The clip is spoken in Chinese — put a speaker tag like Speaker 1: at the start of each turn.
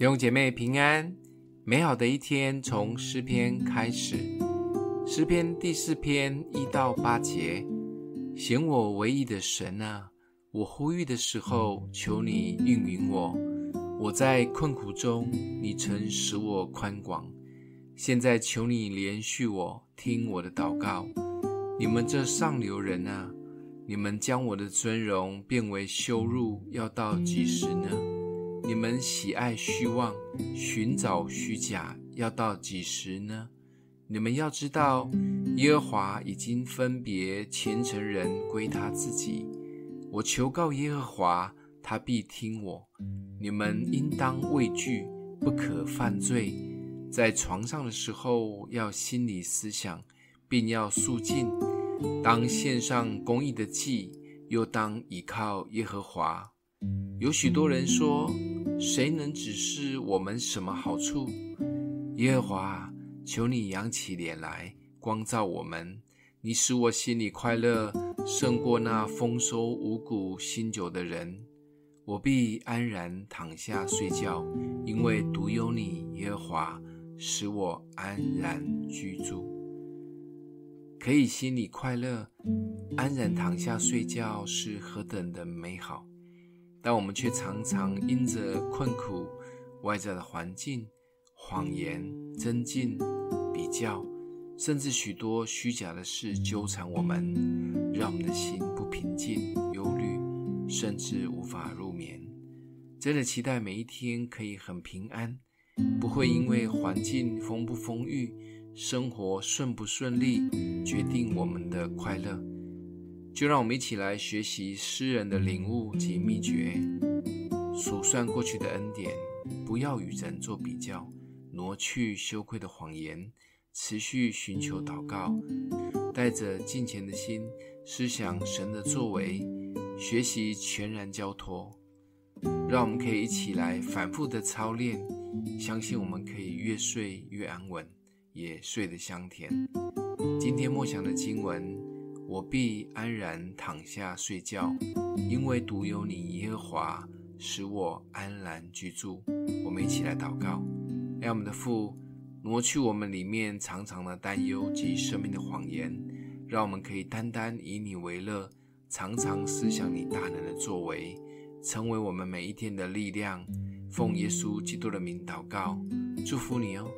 Speaker 1: 弟兄姐妹平安，美好的一天从诗篇开始。诗篇第四篇一到八节，显我唯一的神啊，我呼吁的时候，求你应允我。我在困苦中，你曾使我宽广。现在求你连续我，听我的祷告。你们这上流人啊，你们将我的尊荣变为羞辱，要到几时呢？你们喜爱虚妄，寻找虚假，要到几时呢？你们要知道，耶和华已经分别虔诚人归他自己。我求告耶和华，他必听我。你们应当畏惧，不可犯罪。在床上的时候，要心里思想，并要肃静。当献上公义的祭，又当倚靠耶和华。有许多人说，谁能指示我们什么好处？耶和华，求你扬起脸来，光照我们。你使我心里快乐，胜过那丰收五谷新酒的人。我必安然躺下睡觉，因为独有你，耶和华，使我安然居住。可以心里快乐，安然躺下睡觉，是何等的美好！但我们却常常因着困苦、外在的环境、谎言、争竞、比较，甚至许多虚假的事纠缠我们，让我们的心不平静、忧虑，甚至无法入眠。真的期待每一天可以很平安，不会因为环境丰不丰裕、生活顺不顺利，决定我们的快乐。就让我们一起来学习诗人的领悟及秘诀，数算过去的恩典，不要与人做比较，挪去羞愧的谎言，持续寻求祷告，带着敬虔的心，思想神的作为，学习全然交托。让我们可以一起来反复的操练，相信我们可以越睡越安稳，也睡得香甜。今天默想的经文。我必安然躺下睡觉，因为独有你耶和华使我安然居住。我们一起来祷告，让我们的父挪去我们里面常常的担忧及生命的谎言，让我们可以单单以你为乐，常常思想你大能的作为，成为我们每一天的力量。奉耶稣基督的名祷告，祝福你哦。